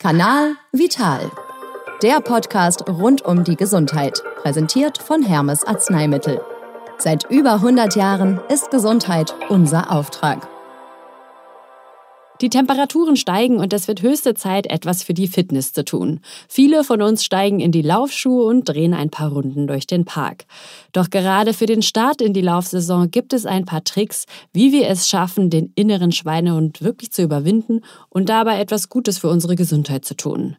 Kanal Vital. Der Podcast rund um die Gesundheit, präsentiert von Hermes Arzneimittel. Seit über 100 Jahren ist Gesundheit unser Auftrag. Die Temperaturen steigen und es wird höchste Zeit, etwas für die Fitness zu tun. Viele von uns steigen in die Laufschuhe und drehen ein paar Runden durch den Park. Doch gerade für den Start in die Laufsaison gibt es ein paar Tricks, wie wir es schaffen, den inneren Schweinehund wirklich zu überwinden und dabei etwas Gutes für unsere Gesundheit zu tun.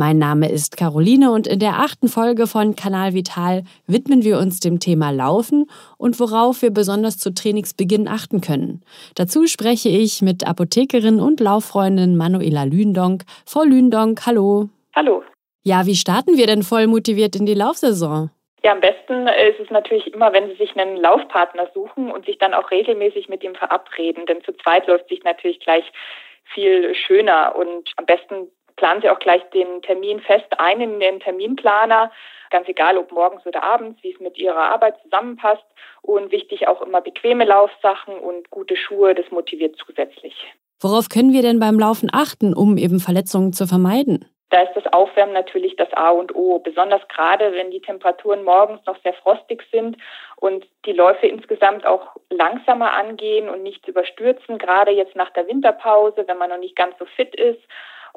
Mein Name ist Caroline und in der achten Folge von Kanal Vital widmen wir uns dem Thema Laufen und worauf wir besonders zu Trainingsbeginn achten können. Dazu spreche ich mit Apothekerin und Lauffreundin Manuela Lündonk. Frau Lündonk, hallo. Hallo. Ja, wie starten wir denn voll motiviert in die Laufsaison? Ja, am besten ist es natürlich immer, wenn Sie sich einen Laufpartner suchen und sich dann auch regelmäßig mit ihm verabreden, denn zu zweit läuft sich natürlich gleich viel schöner und am besten planen Sie auch gleich den Termin fest ein in den Terminplaner, ganz egal ob morgens oder abends, wie es mit Ihrer Arbeit zusammenpasst. Und wichtig auch immer bequeme Laufsachen und gute Schuhe, das motiviert zusätzlich. Worauf können wir denn beim Laufen achten, um eben Verletzungen zu vermeiden? Da ist das Aufwärmen natürlich das A und O, besonders gerade wenn die Temperaturen morgens noch sehr frostig sind und die Läufe insgesamt auch langsamer angehen und nicht überstürzen, gerade jetzt nach der Winterpause, wenn man noch nicht ganz so fit ist.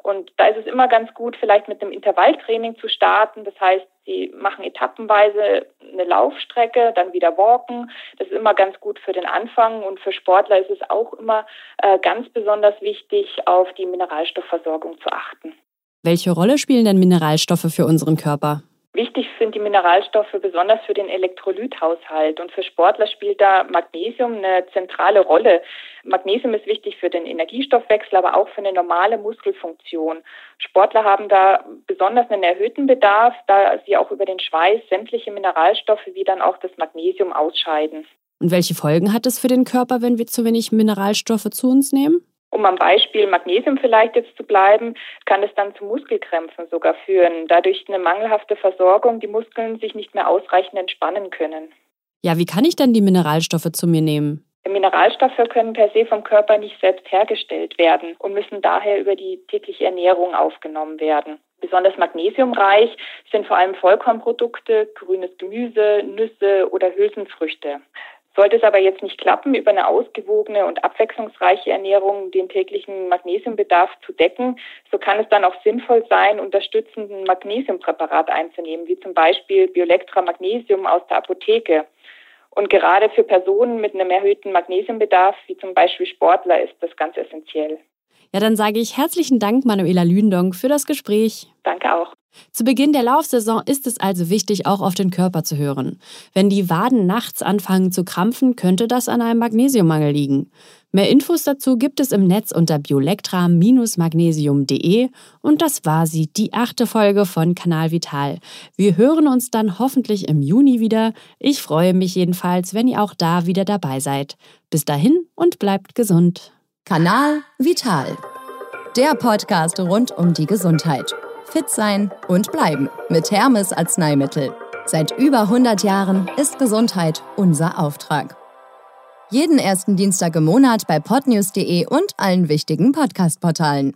Und da ist es immer ganz gut, vielleicht mit einem Intervalltraining zu starten. Das heißt, sie machen etappenweise eine Laufstrecke, dann wieder walken. Das ist immer ganz gut für den Anfang. Und für Sportler ist es auch immer äh, ganz besonders wichtig, auf die Mineralstoffversorgung zu achten. Welche Rolle spielen denn Mineralstoffe für unseren Körper? Wichtig sind die Mineralstoffe besonders für den Elektrolythaushalt und für Sportler spielt da Magnesium eine zentrale Rolle. Magnesium ist wichtig für den Energiestoffwechsel, aber auch für eine normale Muskelfunktion. Sportler haben da besonders einen erhöhten Bedarf, da sie auch über den Schweiß sämtliche Mineralstoffe wie dann auch das Magnesium ausscheiden. Und welche Folgen hat es für den Körper, wenn wir zu wenig Mineralstoffe zu uns nehmen? Um am Beispiel Magnesium vielleicht jetzt zu bleiben, kann es dann zu Muskelkrämpfen sogar führen, da durch eine mangelhafte Versorgung die Muskeln sich nicht mehr ausreichend entspannen können. Ja, wie kann ich denn die Mineralstoffe zu mir nehmen? Mineralstoffe können per se vom Körper nicht selbst hergestellt werden und müssen daher über die tägliche Ernährung aufgenommen werden. Besonders magnesiumreich sind vor allem Vollkornprodukte, grünes Gemüse, Nüsse oder Hülsenfrüchte. Sollte es aber jetzt nicht klappen, über eine ausgewogene und abwechslungsreiche Ernährung den täglichen Magnesiumbedarf zu decken, so kann es dann auch sinnvoll sein, unterstützenden Magnesiumpräparat einzunehmen, wie zum Beispiel Biolectra Magnesium aus der Apotheke. Und gerade für Personen mit einem erhöhten Magnesiumbedarf, wie zum Beispiel Sportler, ist das ganz essentiell. Ja, dann sage ich herzlichen Dank, Manuela Lündong, für das Gespräch. Danke auch. Zu Beginn der Laufsaison ist es also wichtig, auch auf den Körper zu hören. Wenn die Waden nachts anfangen zu krampfen, könnte das an einem Magnesiummangel liegen. Mehr Infos dazu gibt es im Netz unter biolectra-magnesium.de und das war sie, die achte Folge von Kanal Vital. Wir hören uns dann hoffentlich im Juni wieder. Ich freue mich jedenfalls, wenn ihr auch da wieder dabei seid. Bis dahin und bleibt gesund. Kanal Vital. Der Podcast rund um die Gesundheit. Fit sein und bleiben mit Hermes Arzneimittel. Seit über 100 Jahren ist Gesundheit unser Auftrag. Jeden ersten Dienstag im Monat bei podnews.de und allen wichtigen Podcast-Portalen.